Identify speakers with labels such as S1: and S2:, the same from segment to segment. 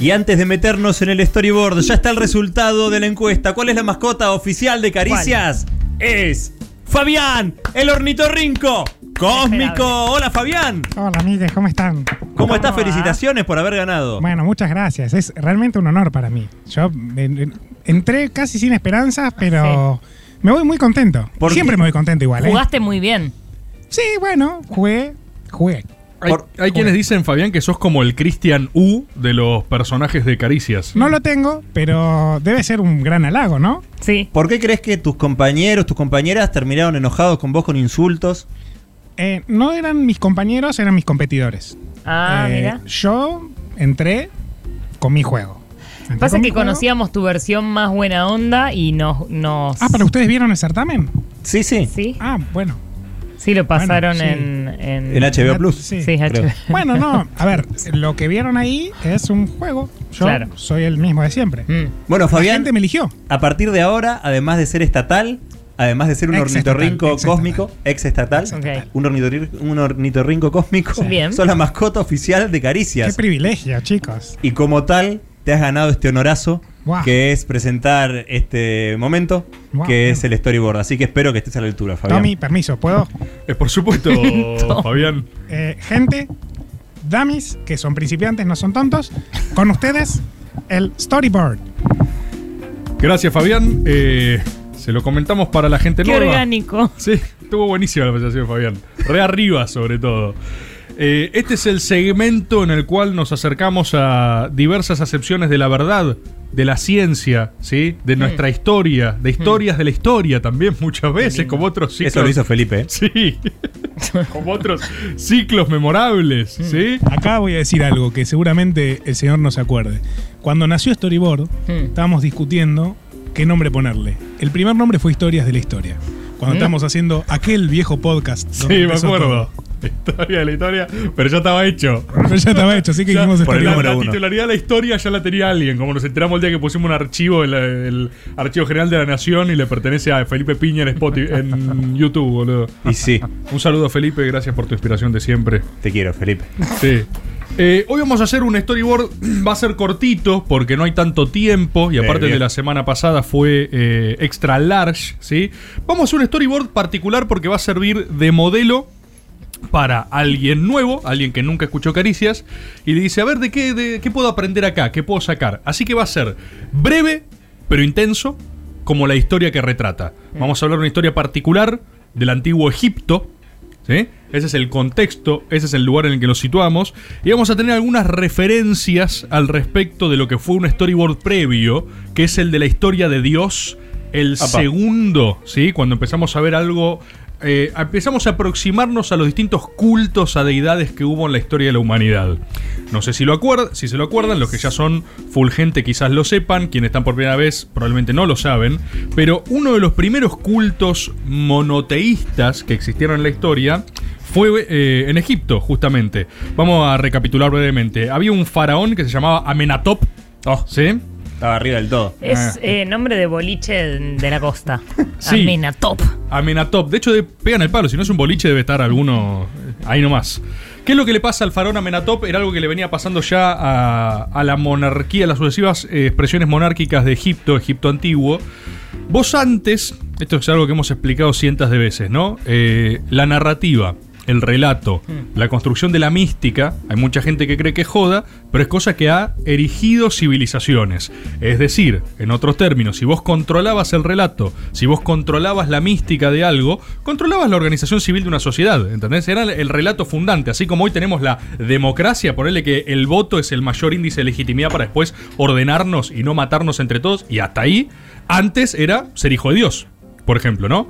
S1: Y antes de meternos en el storyboard, ya está el resultado de la encuesta. ¿Cuál es la mascota oficial de Caricias? Es Fabián, el ornitorrinco cósmico. Hola Fabián.
S2: Hola, amigues, ¿cómo están?
S1: ¿Cómo estás? Felicitaciones por haber ganado.
S2: Bueno, muchas gracias. Es realmente un honor para mí. Yo en- en- entré casi sin esperanzas, pero me voy muy contento.
S1: ¿Por qué?
S2: Siempre me voy contento igual. ¿eh?
S3: Jugaste muy bien.
S2: Sí, bueno, jugué, jugué.
S4: Hay,
S1: Por-
S4: hay quienes dicen, Fabián, que sos como el Christian U de los personajes de Caricias.
S2: No lo tengo, pero debe ser un gran halago, ¿no?
S3: Sí.
S1: ¿Por qué crees que tus compañeros, tus compañeras terminaron enojados con vos con insultos?
S2: Eh, no eran mis compañeros, eran mis competidores.
S3: Ah,
S2: Eh,
S3: mira.
S2: Yo entré con mi juego. Entré
S3: Pasa
S2: con
S3: que
S2: juego.
S3: conocíamos tu versión más buena onda y nos. nos
S2: Ah, pero ustedes vieron el certamen.
S1: Sí, sí.
S3: Sí,
S2: Ah, bueno.
S3: Sí, lo pasaron
S2: Bueno, sí.
S3: en, en.
S1: En HBO Plus.
S2: Sí.
S3: Sí. HBO.
S2: Bueno, no, a ver, lo que vieron ahí es un juego. Yo
S3: Claro.
S2: soy el mismo de siempre.
S3: Mm.
S1: Bueno,
S2: La
S1: Fabián,
S2: gente me eligió.
S1: a partir de ahora, además de ser estatal, además de ser un ornitorrinco cósmico, ex estatal, un, ornitorri- un ornitorrinco cósmico,
S3: Bien.
S1: sos la mascota oficial de
S2: Qué
S1: Caricias.
S2: privilegio, chicos.
S1: Y como tal, te has ganado este honorazo, Que es presentar este momento, que es el storyboard. Así que espero que estés a la altura, Fabián.
S2: Tommy, permiso, ¿puedo?
S4: Eh, por supuesto, Fabián.
S2: Eh, gente, dummies, que son principiantes, no son tontos. Con ustedes, el storyboard.
S4: Gracias, Fabián. Eh, se lo comentamos para la gente
S3: Qué
S4: nueva.
S3: orgánico.
S4: Sí, estuvo buenísima la presentación, Fabián. Re arriba, sobre todo. Eh, este es el segmento en el cual nos acercamos a diversas acepciones de la verdad, de la ciencia, ¿sí? De nuestra historia, de historias de la historia también muchas veces, como otros ciclos.
S1: Eso lo hizo Felipe. ¿eh?
S4: Sí, como otros ciclos memorables, ¿sí?
S2: Acá voy a decir algo que seguramente el señor no se acuerde. Cuando nació Storyboard,
S3: Hmm.
S2: estábamos discutiendo qué nombre ponerle. El primer nombre fue Historias de la Historia. Cuando
S3: Mm.
S2: estábamos haciendo aquel viejo podcast. donde
S4: Sí, me acuerdo.
S2: todo.
S4: Historia de la historia, pero ya estaba hecho.
S2: Pero ya estaba hecho, así que
S4: Ya,
S2: dijimos
S1: por el
S4: la,
S1: número
S4: la
S1: uno.
S4: titularidad de la historia ya la tenía alguien, como nos enteramos el día que pusimos un archivo en la- el Archivo General de la Nación y le pertenece a Felipe Piña en Spotify, en YouTube, boludo.
S1: Y sí,
S4: Un saludo Felipe, gracias por tu inspiración de siempre.
S1: te quiero, Felipe.
S4: Sí. Eh, hoy vamos a hacer un storyboard, va a ser cortito porque no hay tanto tiempo y
S1: Bien,
S4: aparte de la semana pasada fue eh, extra large, ¿sí? Vamos a hacer un storyboard particular porque va a servir de modelo para alguien nuevo, alguien que nunca escuchó Caricias y le dice, a ver, ¿de qué, de qué puedo aprender acá? ¿Qué puedo sacar? Así que va a ser breve, pero intenso, como la historia que retrata. Vamos a hablar de una historia particular del antiguo Egipto, ¿sí? Ese es el contexto, ese es el lugar en el que nos situamos. Y vamos a tener algunas referencias al respecto de lo que fue un storyboard previo, que es el de la historia de Dios, el
S1: Apa.
S4: segundo, ¿sí? Cuando empezamos a ver algo. Eh, empezamos a aproximarnos a los distintos cultos a deidades que hubo en la historia de la humanidad. No sé si lo acuerdan, si se lo acuerdan, los que ya son full gente quizás lo sepan, quienes están por primera vez probablemente no lo saben, pero uno de los primeros cultos monoteístas que existieron en la historia fue eh, en Egipto, justamente. Vamos a recapitular brevemente. Había un faraón que se llamaba Amenatop.
S1: Oh,
S4: ¿Sí?
S1: estaba arriba del todo.
S3: Es eh, nombre de boliche de la costa.
S4: Sí.
S3: Amenatop.
S4: Amenatop. De hecho, de- pegan el palo. Si no es un boliche, debe estar alguno eh, ahí nomás. ¿Qué es lo que le pasa al faraón Amenatop? Era algo que le venía pasando ya a, a la monarquía, a las sucesivas eh, expresiones monárquicas de Egipto, Egipto antiguo. Vos antes, esto es algo que hemos explicado cientos de veces, ¿no? Eh, la narrativa, el relato, la construcción de la mística, hay mucha gente que cree que es joda, pero es cosa que ha erigido civilizaciones. Es decir, en otros términos, si vos controlabas el relato, si vos controlabas la mística de algo, controlabas la organización civil de una sociedad, ¿entendés? Era el relato fundante, así como hoy tenemos la democracia, ponerle que el voto es el mayor índice de legitimidad para después ordenarnos y no matarnos entre todos, y hasta ahí, antes era ser hijo de Dios, por ejemplo, ¿no?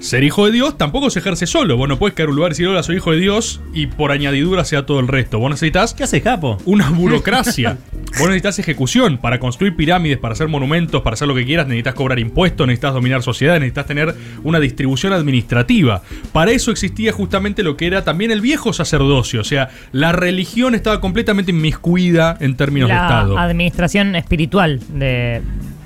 S4: Ser hijo de Dios tampoco se ejerce solo. Vos no puedes caer a un lugar y decir, hola, soy hijo de Dios y por añadidura sea todo el resto. Vos necesitas
S1: ¿Qué haces, capo?
S4: una burocracia. Vos necesitas ejecución para construir pirámides, para hacer monumentos, para hacer lo que quieras. Necesitas cobrar impuestos, necesitas dominar sociedades, necesitas tener una distribución administrativa. Para eso existía justamente lo que era también el viejo sacerdocio. O sea, la religión estaba completamente inmiscuida en términos de
S3: La
S4: Estado.
S3: administración espiritual de,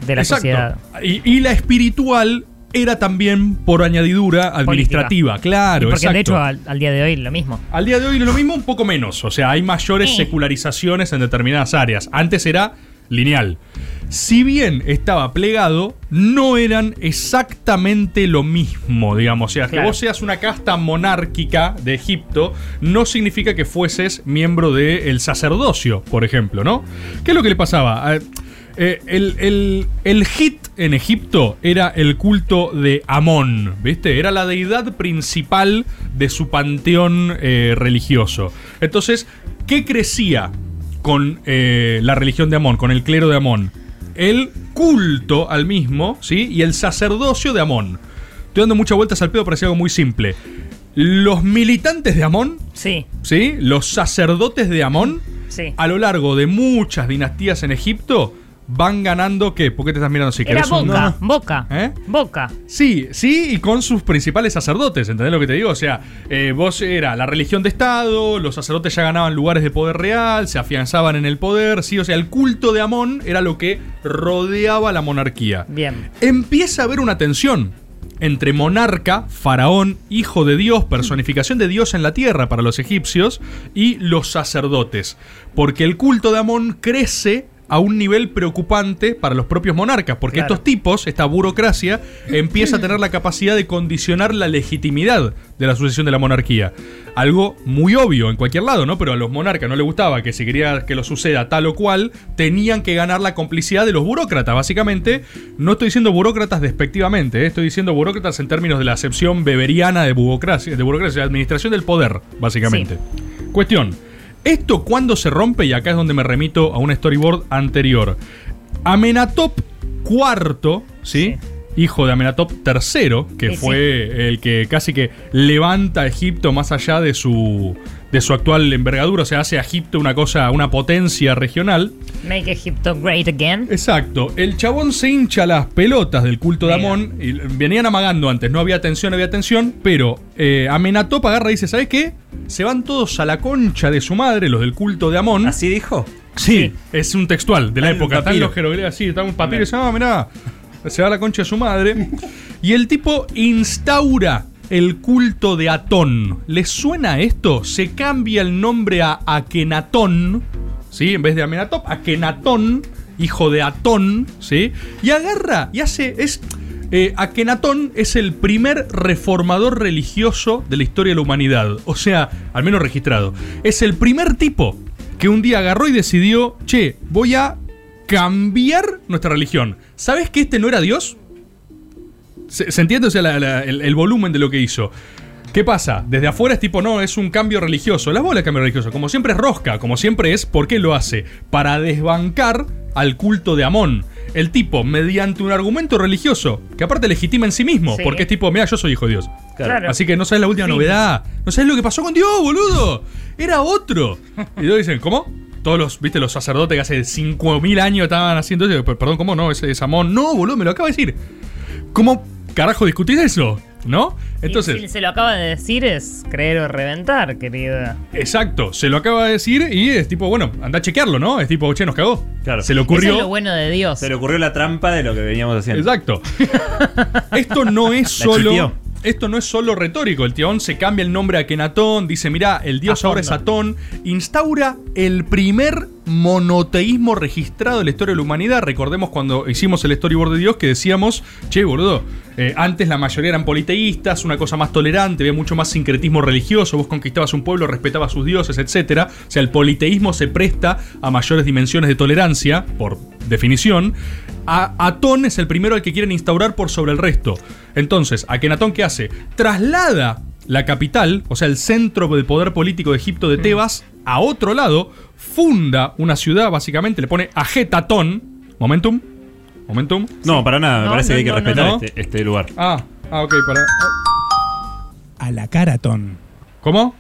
S3: de la
S4: Exacto.
S3: sociedad.
S4: Y, y la espiritual era también por añadidura administrativa, claro.
S3: Y porque de
S4: exacto.
S3: hecho al, al día de hoy lo mismo.
S4: Al día de hoy lo mismo, un poco menos. O sea, hay mayores
S3: Eh.
S4: secularizaciones en determinadas áreas. Antes era lineal. Si bien estaba plegado, no eran exactamente lo mismo, digamos. O sea, que vos seas una casta monárquica de Egipto no significa que fueses miembro del sacerdocio, por ejemplo, ¿no? ¿Qué es lo que le pasaba? Eh, eh, el, el, el hit en Egipto era el culto de Amón, ¿viste? Era la deidad principal de su panteón eh, religioso. Entonces, ¿qué crecía con eh, la religión de Amón, con el clero de Amón? El culto al mismo, ¿sí? Y el sacerdocio de Amón. Estoy dando muchas vueltas al pedo, parecía algo muy simple. Los militantes de Amón,
S3: Sí,
S4: ¿sí? Los sacerdotes de Amón,
S3: sí.
S4: a lo largo de muchas dinastías en Egipto, van ganando ¿qué? ¿Por qué te estás mirando así?
S3: Era
S4: ¿Querés un-
S3: Boca, Boca,
S4: ¿Eh?
S3: Boca.
S4: Sí, sí, y con sus principales sacerdotes, ¿entendés lo que te digo? O sea, eh, vos era la religión de Estado, los sacerdotes ya ganaban lugares de poder real, se afianzaban en el poder, sí, o sea, el culto de Amón era lo que rodeaba la monarquía.
S3: Bien.
S4: Empieza a haber una tensión entre monarca, faraón, hijo de Dios, personificación de Dios en la tierra para los egipcios, y los sacerdotes. Porque el culto de Amón crece a un nivel preocupante para los propios monarcas, porque
S3: Claro.
S4: estos tipos, esta burocracia, empieza a tener la capacidad de condicionar la legitimidad de la sucesión de la monarquía. Algo muy obvio en cualquier lado, ¿no? Pero a los monarcas no les gustaba que si quería que lo suceda tal o cual, tenían que ganar la complicidad de los burócratas. Básicamente, no estoy diciendo burócratas despectivamente, ¿eh? estoy diciendo burócratas en términos de la acepción beberiana de burocracia, de burocracia, de administración del poder, básicamente. Cuestión. ¿Esto cuándo se rompe? Y acá es donde me remito a un storyboard anterior. Amenatop IV, ¿sí? Hijo de Amenatop III, que
S3: Sí,
S4: fue el que casi que levanta a Egipto más allá de su, de su actual envergadura, o sea, hace a Egipto una cosa, una potencia regional.
S3: Make Egypto great again.
S4: Exacto. El chabón se hincha las pelotas del culto de. Amón. Y venían amagando antes. No había tensión, había tensión. Pero eh, Amenatop agarra y dice: ¿Sabes qué? Se van todos a la concha de su madre, los del culto de Amón.
S1: ¿Así dijo?
S4: Sí, es un textual de la época. Están los jeroglíficos así, está un papiro y dice, ah, mirá, se va a la concha de su madre. Y el tipo instaura el culto de Atón. ¿Les suena esto? Se cambia el nombre a Akenatón, ¿sí? En vez de Amenatop, Akenatón, hijo de Atón, ¿sí? Y agarra y hace, es... eh, Akenatón es el primer reformador religioso de la historia de la humanidad. O sea, al menos registrado. Es el primer tipo que un día agarró y decidió, che, voy a cambiar nuestra religión. ¿Sabes que este no era Dios? ¿Se, se entiende? O sea, la- la- el, el volumen de lo que hizo. ¿Qué pasa? Desde afuera es tipo, no, es un cambio religioso. La bola de cambio religioso. Como siempre es rosca, como siempre es, ¿por qué lo hace? Para desbancar al culto de Amón. El tipo, mediante un argumento religioso, que aparte legitima en sí mismo,
S3: Sí.
S4: porque es tipo, mira, yo soy hijo de Dios.
S3: Claro.
S4: Así que no sabes la última
S3: Sí.
S4: novedad. No sabes lo que pasó con Dios, boludo. Era otro. Y luego dicen, ¿cómo? Todos los, viste, los sacerdotes que hace 5.000 años estaban haciendo eso. Perdón, ¿cómo no? Ese es Amón. No, boludo, me lo acaba de decir. ¿Cómo carajo discutir eso? ¿No?
S3: Entonces,
S4: Entonces,
S3: si se lo acaba de decir es creer o reventar, querida.
S4: exacto, se lo acaba de decir y es tipo, bueno, anda a chequearlo, ¿no? Es tipo, che, nos cagó.
S1: Claro.
S4: Se le
S3: Eso
S4: ocurrió.
S3: es lo bueno de Dios.
S1: Se le ocurrió la trampa de lo que veníamos haciendo.
S4: Exacto. Esto no es
S1: La
S4: solo. Esto no es solo retórico. El Tión se cambia el nombre a Kenatón. Dice: Mirá, el dios ahora es. Atón. Instaura el primer monoteísmo registrado de la historia de la humanidad. Recordemos cuando hicimos el storyboard de Dios que decíamos: Che, boludo, eh, antes la mayoría eran politeístas, una cosa más tolerante, había mucho más sincretismo religioso. Vos conquistabas un pueblo, respetabas a sus dioses, etc. O sea, el politeísmo se presta a mayores dimensiones de tolerancia, por definición. A Atón es el primero al que quieren instaurar por sobre el resto. Entonces, Akenatón, ¿qué hace? Traslada la capital, o sea, el centro del poder político de Egipto de Tebas, a otro lado, funda una ciudad, básicamente, le pone Ajetatón. Momentum. Momentum.
S1: No, para nada, me
S3: No,
S1: parece
S3: no,
S1: que hay que
S3: no, no,
S1: respetar
S4: no.
S1: Este, este lugar.
S4: Ah, ah, ok, para.
S2: A la caratón.
S4: ¿Cómo?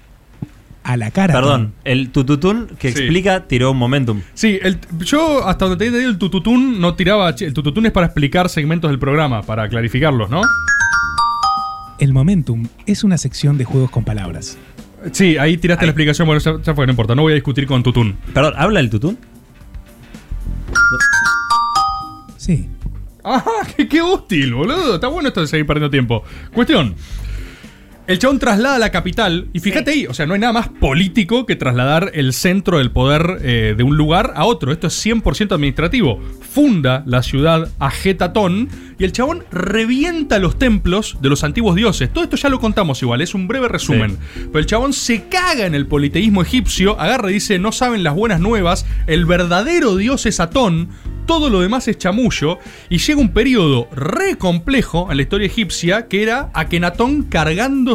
S2: A la cara.
S1: Perdón, el tututún que
S4: Sí.
S1: explica tiró un momentum.
S4: Sí, el- yo hasta donde te he entendido el tututún no tiraba. El tututún es para explicar segmentos del programa, para clarificarlos, ¿no?
S2: El momentum es una sección de juegos con palabras.
S4: Sí, ahí tiraste la explicación. Bueno, ya, ya fue, no importa, no voy a discutir con tutún.
S1: Perdón, ¿habla el tutún?
S2: Sí.
S4: Ajá, qué, qué útil, boludo. Está bueno esto de seguir perdiendo tiempo. Cuestión. El chabón traslada la capital, y fíjate ahí, o sea, no hay nada más político que trasladar el centro del poder eh, de un lugar a otro. Esto es 100% administrativo. Funda la ciudad Agetatón y el chabón revienta los templos de los antiguos dioses. Todo esto ya lo contamos igual, es un breve resumen. Pero el chabón se caga en el politeísmo egipcio, agarra y dice, no saben las buenas nuevas, el verdadero dios es Atón, todo lo demás es chamullo, y llega un periodo re complejo en la historia egipcia que era Akenatón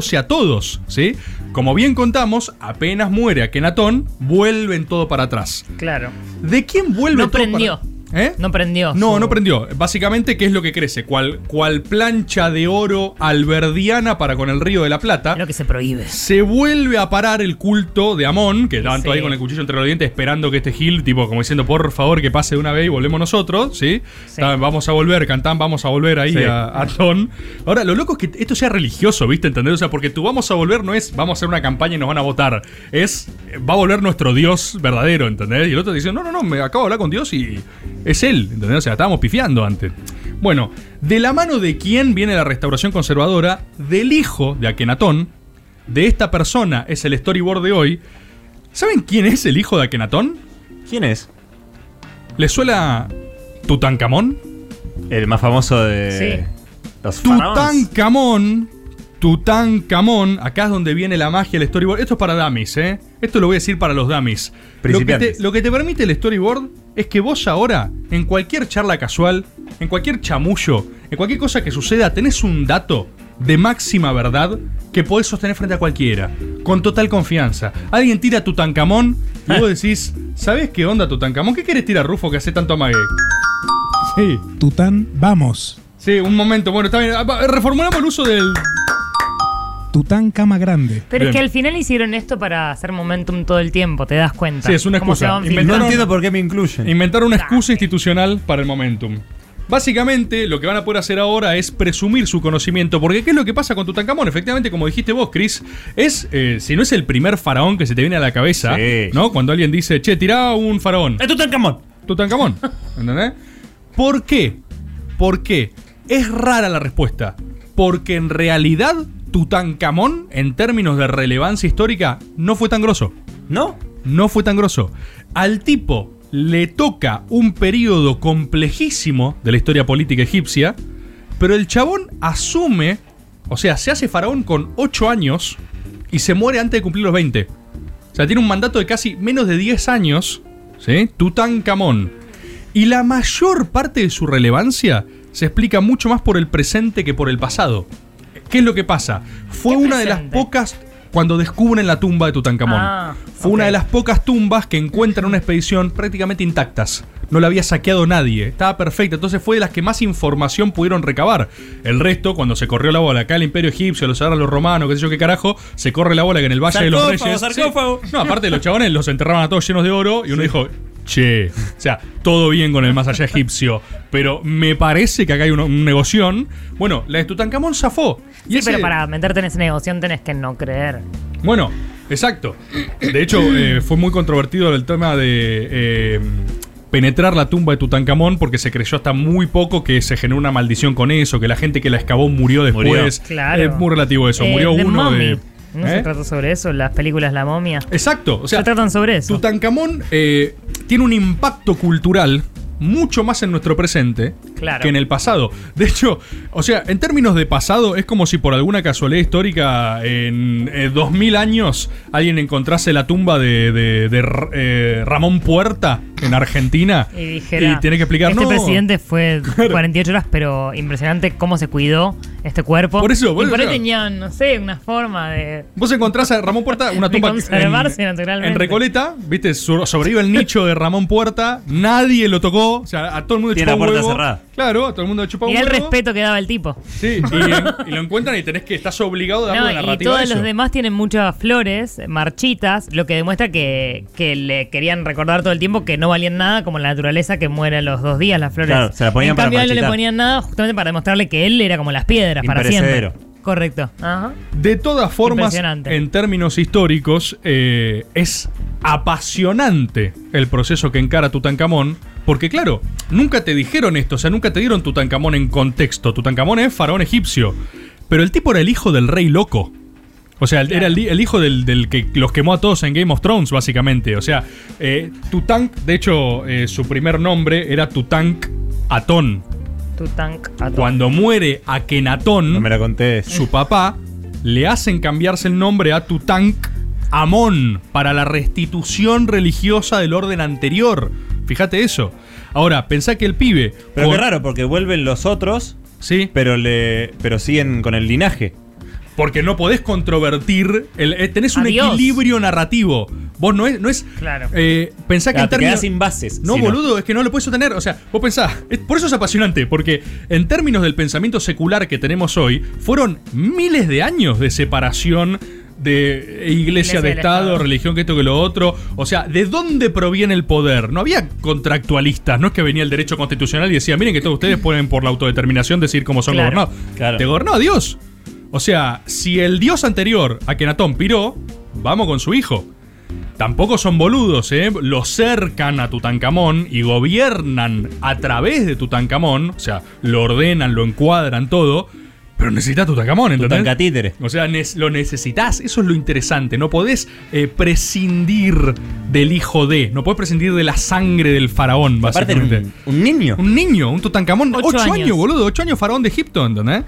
S4: cargándose a todos, ¿sí? Como bien contamos, apenas muere Akenatón, vuelven todo para atrás.
S3: Claro.
S4: ¿De quién vuelve
S3: No
S4: todo
S3: prendió.
S4: para ¿Eh?
S3: No prendió.
S4: No,
S3: su-
S4: no prendió. Básicamente, ¿qué es lo que crece? Cual, cual plancha de oro alberdiana para con el río de la Plata.
S3: Es lo que se prohíbe.
S4: Se vuelve a parar el culto de Amón, que estaban
S3: Sí.
S4: ahí con el cuchillo entre los dientes esperando que este Gil, tipo, como diciendo, por favor, que pase de una vez y volvemos nosotros, ¿sí? Vamos a volver, Cantán, vamos a volver ahí
S1: Sí.
S4: a, a Atón. Ahora, lo loco es que esto sea religioso, ¿viste? ¿Entendés? O sea, porque tú vamos a volver no es vamos a hacer una campaña y nos van a votar. Es, va a volver nuestro Dios verdadero, ¿entendés? Y el otro dice, no, no, no, me acabo de hablar con Dios y es Él, ¿entendés? O sea, estábamos pifiando antes. Bueno, de la mano de quién viene la restauración conservadora, del hijo de Akenatón, de esta persona es el storyboard de hoy. ¿Saben quién es el hijo de Akenatón?
S1: ¿Quién es?
S4: ¿Les suena Tutankamón?
S1: El más famoso de
S3: Sí.
S1: los.
S4: Tutankamón. Tutankamón. Acá es donde viene la magia del storyboard. Esto es para dummies, ¿eh? Esto lo voy a decir para los dummies. Lo que, te, lo que te permite el storyboard es que vos ahora, en cualquier charla casual, en cualquier chamullo, en cualquier cosa que suceda, tenés un dato de máxima verdad que podés sostener frente a cualquiera. Con total confianza. Alguien tira Tutankamón y vos decís, ¿sabés qué onda Tutankamón? ¿Qué querés tirar, Rufo, que hace tanto amague? Sí.
S2: Tután, vamos.
S4: Sí, un momento. Bueno, está bien. Ah, Reformulamos el uso del.
S2: Tután cama grande.
S3: Pero es que al final hicieron esto para hacer momentum todo el tiempo, te das cuenta.
S4: Sí, es una excusa. Inventaron-
S1: No entiendo por qué me incluyen.
S4: Inventar una excusa institucional para el momentum. Básicamente, lo que van a poder hacer ahora es presumir su conocimiento. Porque, ¿qué es lo que pasa con Tutankamón? Efectivamente, como dijiste vos, Chris, es, eh, si no es el primer faraón que se te viene a la cabeza,
S1: Sí.
S4: ¿no? Cuando alguien dice, che, tirá un faraón.
S1: ¡Es Tutankamón!
S4: Tutankamón. ¿Entendés? ¿Por qué? ¿Por qué? Es rara la respuesta. Porque en realidad, Tutankamón, en términos de relevancia histórica, no fue tan grosso.
S1: ¿No?
S4: no fue tan grosso. Al tipo le toca un periodo complejísimo de la historia política egipcia, pero el chabón asume, o sea, se hace faraón con 8 años y se muere antes de cumplir los 20. O sea, tiene un mandato de casi menos de 10 años, ¿sí? Tutankamón. Y la mayor parte de su relevancia se explica mucho más por el presente que por el pasado. ¿Qué es lo que pasa? Fue
S3: ¿Qué
S4: una de las pocas cuando descubren la tumba de Tutankamón.
S3: Ah,
S4: Fue una de las pocas tumbas que encuentran una expedición prácticamente intactas. No la había saqueado nadie, estaba perfecta. Entonces fue de las que más información pudieron recabar. El resto, cuando se corrió la bola acá el Imperio Egipcio, los agarran los romanos, qué sé yo qué carajo, se corre la bola que en el Valle de los Reyes. Sí. No, aparte los chabones los enterraban a todos llenos de oro y uno dijo, che, o sea, todo bien con el más allá egipcio, pero me parece que acá hay un, un negoción. Bueno, la de Tutankamón zafó. Y
S3: Sí,
S4: ese-
S3: pero para meterte en esa negociación tenés que no creer.
S4: bueno, exacto. De hecho, eh, fue muy controvertido el tema de eh, penetrar la tumba de Tutankamón porque se creyó hasta muy poco que se generó una maldición con eso, que la gente que la excavó murió después.
S1: Murió.
S3: Claro.
S4: Es muy relativo eso.
S3: Eh,
S4: murió uno de.
S3: ¿No
S4: ¿Eh?
S3: se trata sobre eso? Las películas La Momia.
S4: Exacto. O sea,
S3: se tratan sobre eso.
S4: Tutankamón eh, tiene un impacto cultural mucho más en nuestro presente
S3: Claro.
S4: que en el pasado. De hecho, o sea, en términos de pasado, es como si por alguna casualidad histórica en eh, 2000 años alguien encontrase la tumba de, de- de R- eh, Ramón Puerta en Argentina
S3: Y dijera,
S4: y tiene que explicar,
S3: este
S4: no,
S3: presidente fue 48 horas, pero impresionante cómo se cuidó este cuerpo.
S4: Por eso,
S3: y por ahí tenían, no sé, una forma de...
S4: Vos encontrás a Ramón Puerta, una tumba
S3: conservarse
S4: en,
S3: naturalmente.
S4: en Recoleta, viste, So- sobrevive el nicho de Ramón Puerta, nadie lo tocó, o sea, a todo el mundo le
S1: Tiene
S4: chupó
S1: la
S4: un
S1: puerta
S4: huevo.
S1: cerrada.
S4: Claro, a todo el mundo un
S3: Mirá el
S4: huevo.
S3: respeto que daba el tipo.
S4: Sí, y, y lo encuentran y tenés que, estás obligado a darle
S3: No,
S4: una
S3: y
S4: narrativa a
S3: todos
S4: eso.
S3: los demás tienen muchas flores, marchitas, lo que demuestra que, que le querían recordar todo el tiempo que no valían nada, como la naturaleza que muere a los dos días las flores.
S1: Claro, se la ponían
S3: en
S1: para
S3: cambio a él no le
S1: marchitar.
S3: ponían nada justamente para demostrarle que él era como las piedras para siempre.
S1: Imperecedero.
S3: Correcto. Ajá.
S4: De todas formas,
S3: Impresionante.
S4: en términos históricos, eh, es apasionante el proceso que encara Tutankamón, porque claro, nunca te dijeron esto, o sea, nunca te dieron Tutankamón en contexto. Tutankamón es faraón egipcio. Pero el tipo era el hijo del rey loco. O sea, era el, el hijo del, del que los quemó a todos en Game of Thrones, básicamente. O sea, eh, Tutank, de hecho, eh, su primer nombre era Tutank Atón.
S3: Tutank
S4: Cuando muere Akenatón,
S1: No me la contés.
S4: su papá, le hacen cambiarse el nombre a Tutank Amón para la restitución religiosa del orden anterior. Fíjate eso. Ahora, pensá que el pibe.
S1: Pero qué raro, porque vuelven los otros,
S4: Sí,
S1: pero le pero siguen con el linaje.
S4: porque no podés controvertir. El, eh, tenés un
S3: Adiós.
S4: equilibrio narrativo. Vos no es. No es
S3: Claro.
S4: eh, pensá que
S1: Claro,
S4: en términos.
S1: sin bases.
S4: No,
S1: si
S4: boludo, es que no lo puedes sostener. O sea, vos pensás, es- por eso es apasionante, porque en términos del pensamiento secular que tenemos hoy, fueron miles de años de separación de iglesia,
S3: Iglesia
S4: de Estado,
S3: Estado.
S4: religión, que esto, que lo otro. O sea, ¿de dónde proviene el poder? No había contractualistas, no es que venía el derecho constitucional y decía, miren que todos ustedes pueden por la autodeterminación decir cómo son
S3: Claro.
S4: gobernados.
S1: Claro.
S4: Te gobernó Dios. O sea, si el dios anterior, Akenatón, piró, vamos con su hijo. Tampoco son boludos, ¿eh? Lo cercan a Tutankamón y gobiernan a través de Tutankamón. O sea, lo ordenan, lo encuadran todo. Pero necesitas Tutankamón, ¿entendés?
S1: Tutankatítere.
S4: O sea, lo necesitas. Eso es lo interesante. No podés eh, prescindir del hijo de. No podés prescindir de la sangre del faraón,
S1: Aparte
S4: básicamente.
S1: un, un niño.
S4: Un niño, un Tutankamón.
S3: Ocho
S4: Ocho, años.
S3: años.
S4: boludo. Ocho años faraón de Egipto, ¿entendés?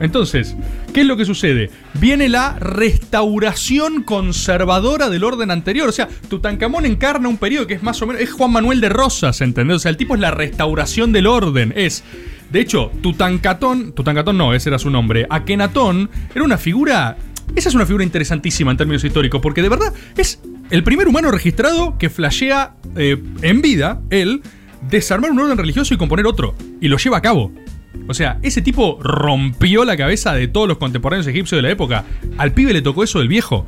S4: Entonces, ¿qué es lo que sucede? Viene la restauración conservadora del orden anterior. O sea, Tutankamón encarna un periodo que es más o menos. Es Juan Manuel de Rosas, ¿entendés? O sea, el tipo es la restauración del orden. Es. De hecho, Tutankatón. Tutankatón no, ese era su nombre. Akenatón era una figura. Esa es una figura interesantísima en términos históricos, porque de verdad es el primer humano registrado que flashea eh, en vida, él, desarmar un orden religioso y componer otro. Y lo lleva a cabo. O sea, ese tipo rompió la cabeza de todos los contemporáneos egipcios de la época. Al pibe le tocó eso del viejo.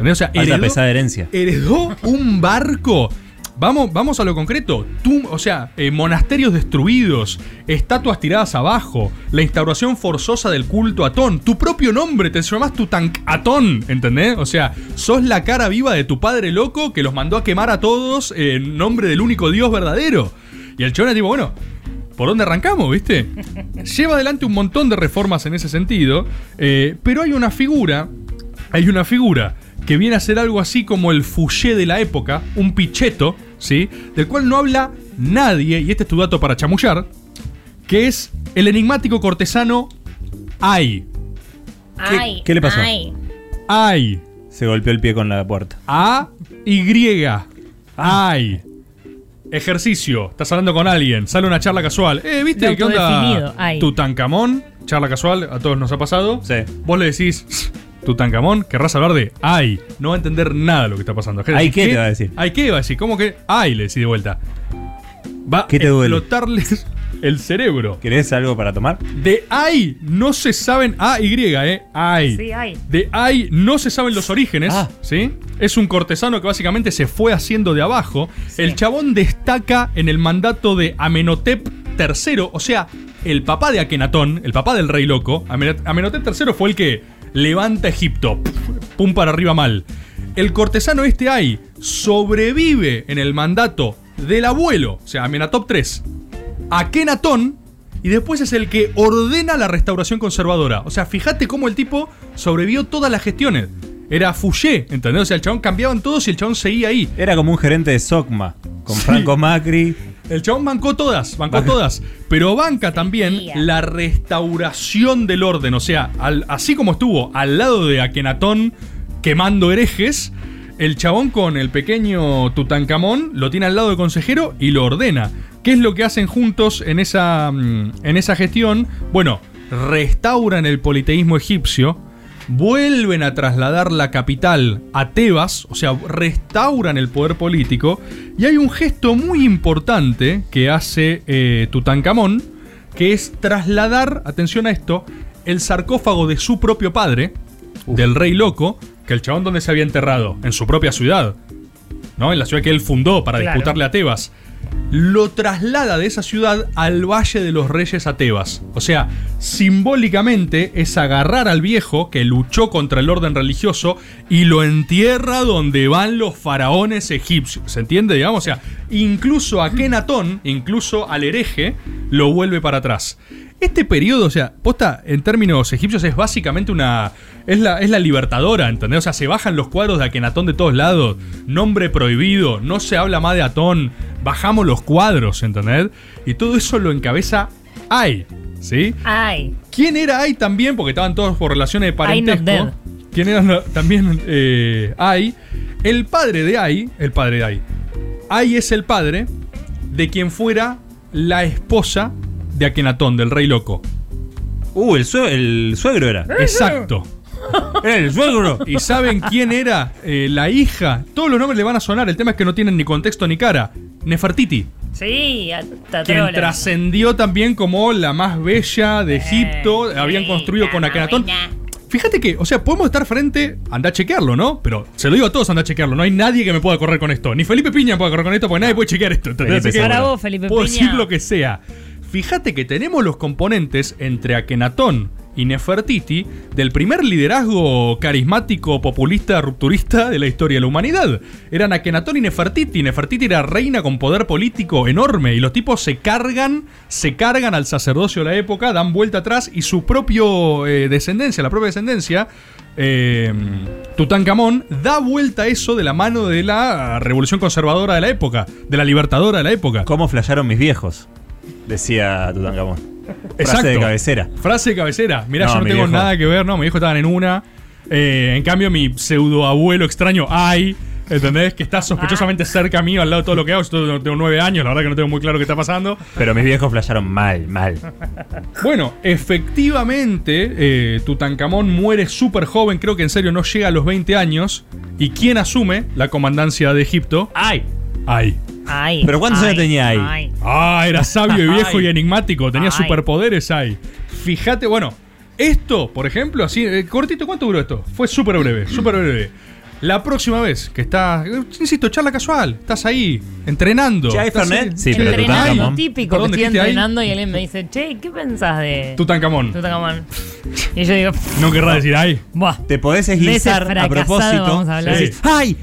S4: O sea, heredó,
S1: pesada herencia.
S4: heredó un barco. Vamos, vamos a lo concreto. Tú, o sea, eh, monasterios destruidos, estatuas tiradas abajo, la instauración forzosa del culto a Atón. Tu propio nombre, te llamas Tutank-Atón, ¿entendés? O sea, sos la cara viva de tu padre loco que los mandó a quemar a todos en nombre del único Dios verdadero. Y el chabón es tipo, bueno, ¿por dónde arrancamos, viste? Lleva adelante un montón de reformas en ese sentido, eh, pero hay una figura, hay una figura que viene a ser algo así como el fouché de la época, un picheto, ¿sí? Del cual no habla nadie, y este es tu dato para chamullar, que es el enigmático cortesano Ai.
S3: Ay,
S1: qué le pasó?
S3: ay.
S4: Ai.
S1: Se golpeó el pie con la puerta.
S4: A-Y. Ai. Ejercicio. Estás hablando con alguien. Sale una charla casual. Eh, ¿viste qué onda?
S3: ai.
S4: Tutankamón. Charla casual. A todos nos ha pasado.
S1: Sí.
S4: Vos le decís. Tutankamón, querrás hablar de ay. No va a entender nada de lo que está pasando.
S1: Ay, ¿qué te va a decir?
S4: Ay, ¿qué va a decir? ¿Cómo que? Ay, le decís de vuelta. Va
S1: ¿Qué te
S4: a
S1: duele?
S4: explotarles el cerebro.
S1: ¿Querés algo para tomar?
S4: De ay no se saben. A-Y, ¿eh? Ay.
S3: Sí, ay.
S4: De ay no se saben los orígenes,
S1: Ah.
S4: ¿sí? Es un cortesano que básicamente se fue haciendo de abajo. El chabón destaca en el mandato de Amenhotep III, o sea, el papá de Akenatón, el papá del rey loco. Amenhotep III fue el que levanta Egipto, pum para arriba mal. El cortesano este ay sobrevive en el mandato del abuelo, o sea, Amenhotep III, Akenatón y después es el que ordena la restauración conservadora. O sea, fíjate cómo el tipo sobrevivió todas las gestiones. Era Fouché, ¿entendés? O sea, el chabón cambiaban todos y el chabón seguía ahí.
S1: Era como un gerente de SOCMA. Con
S4: Sí.
S1: Franco Macri.
S4: El chabón bancó todas, bancó todas. Pero banca también la restauración del orden. O sea, al- así como estuvo al lado de Akenatón quemando herejes, el chabón con el pequeño Tutankamón lo tiene al lado del consejero y lo ordena. ¿Qué es lo que hacen juntos en esa, mm, en esa gestión? Bueno, restauran el politeísmo egipcio, vuelven a trasladar la capital a Tebas, o sea, restauran el poder político, y hay un gesto muy importante que hace eh, Tutankamón, que es trasladar, atención a esto, el sarcófago de su propio padre, del rey loco, que el chabón donde se había enterrado, en su propia ciudad, ¿no? En la ciudad que él fundó para
S3: Claro.
S4: disputarle a Tebas. Lo traslada de esa ciudad al Valle de los Reyes a Tebas. O sea, simbólicamente es agarrar al viejo que luchó contra el orden religioso y lo entierra donde van los faraones egipcios. ¿Se entiende? Digamos, o sea, incluso a Kenatón, incluso al hereje, lo vuelve para atrás. Este periodo, o sea, posta, en términos egipcios es básicamente una. Es la, es la libertadora, ¿entendés? O sea, se bajan los cuadros de Akenatón de todos lados. Nombre prohibido, no se habla más de Atón. Bajamos los cuadros, ¿entendés? Y todo eso lo encabeza Ay, ¿sí?
S3: Ay.
S4: ¿Quién era Ay también? Porque estaban todos por relaciones de parentesco. ¿Quién era también eh, Ay? El padre de Ay, el padre de Ay. Ay es el padre de quien fuera la esposa de Akenatón, del rey loco.
S1: Uh, el, sue- el suegro era.
S4: Exacto.
S1: Era el suegro.
S4: ¿Y saben quién era eh, la hija? Todos los nombres le van a sonar, el tema es que no tienen ni contexto ni cara. Nefertiti,
S3: Sí, hasta
S4: quien trascendió también como la más bella de Egipto. Habían
S3: sí,
S4: construido con Akenatón. Fíjate que, o sea, podemos estar frente, anda a chequearlo, ¿no? Pero se lo digo a todos, anda a chequearlo. No hay nadie que me pueda correr con esto. Ni Felipe Piña puede correr con esto porque nadie puede chequear esto.
S1: Felipe
S3: Para vos, Felipe
S4: puedo
S3: Piña.
S4: decir lo que sea. Fíjate que tenemos los componentes entre Akenatón y Nefertiti del primer liderazgo carismático, populista, rupturista de la historia de la humanidad. Eran Akenatón y Nefertiti. Nefertiti era reina con poder político enorme y los tipos se cargan, se cargan al sacerdocio de la época, dan vuelta atrás y su propio eh, descendencia, la propia descendencia, eh, Tutankamón, da vuelta a eso de la mano de la revolución conservadora de la época, de la libertadora de la época.
S1: ¿Cómo flasharon mis viejos? Decía Tutankamón. Frase de cabecera.
S4: Frase de cabecera. Mirá,
S1: No,
S4: yo no
S1: mi
S4: tengo
S1: viejo.
S4: nada que ver, no, mi hijo estaban en una. Eh, en cambio, mi pseudo abuelo extraño, ay, ¿entendés? Que está sospechosamente cerca mío, al lado de todo lo que hago. Yo tengo- tengo nueve años, la verdad que no tengo muy claro qué está pasando.
S1: Pero mis viejos flasharon mal, mal.
S4: Bueno, efectivamente, eh, Tutankamón muere súper joven, creo que en serio no llega a los 20 años. ¿Y quién asume la comandancia de Egipto?
S1: ¡Ay!
S4: Ay.
S3: Ay.
S1: ¿Pero cuántos
S3: ay,
S1: años tenía ahí?
S3: ay.
S4: Ah, era sabio y viejo
S3: Ay.
S4: y enigmático. Tenía
S3: Ay.
S4: superpoderes ahí. Fíjate, bueno, esto, por ejemplo, así, eh, cortito, ¿cuánto duró esto? Fue súper breve, súper breve. La próxima vez que estás, eh, insisto, charla casual, estás ahí, entrenando.
S1: ¿Che, hay
S4: estás
S1: Fernet?
S4: ahí-
S1: Sí, pero
S3: Entrenando, típico que estoy
S4: ahí.
S3: entrenando y alguien me dice, che, ¿qué pensás de
S4: Tutankamón.
S3: Tutankamón? Y yo digo,
S4: No querrá decir ahí.
S3: buah,
S1: Te podés
S3: De ese
S1: esguinzar a propósito.
S3: vamos a hablar.
S1: Decís, ¡Ay!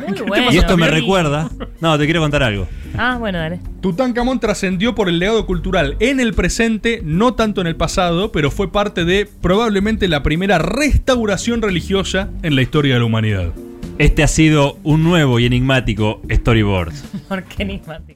S3: Muy bueno.
S1: Y esto me recuerda. No, te quiero contar algo.
S3: Ah, bueno, dale.
S4: Tutankamón trascendió por el legado cultural en el presente, no tanto en el pasado, pero fue parte de probablemente la primera restauración religiosa en la historia de la humanidad.
S1: Este ha sido un nuevo y enigmático storyboard.
S3: ¿Por qué enigmático?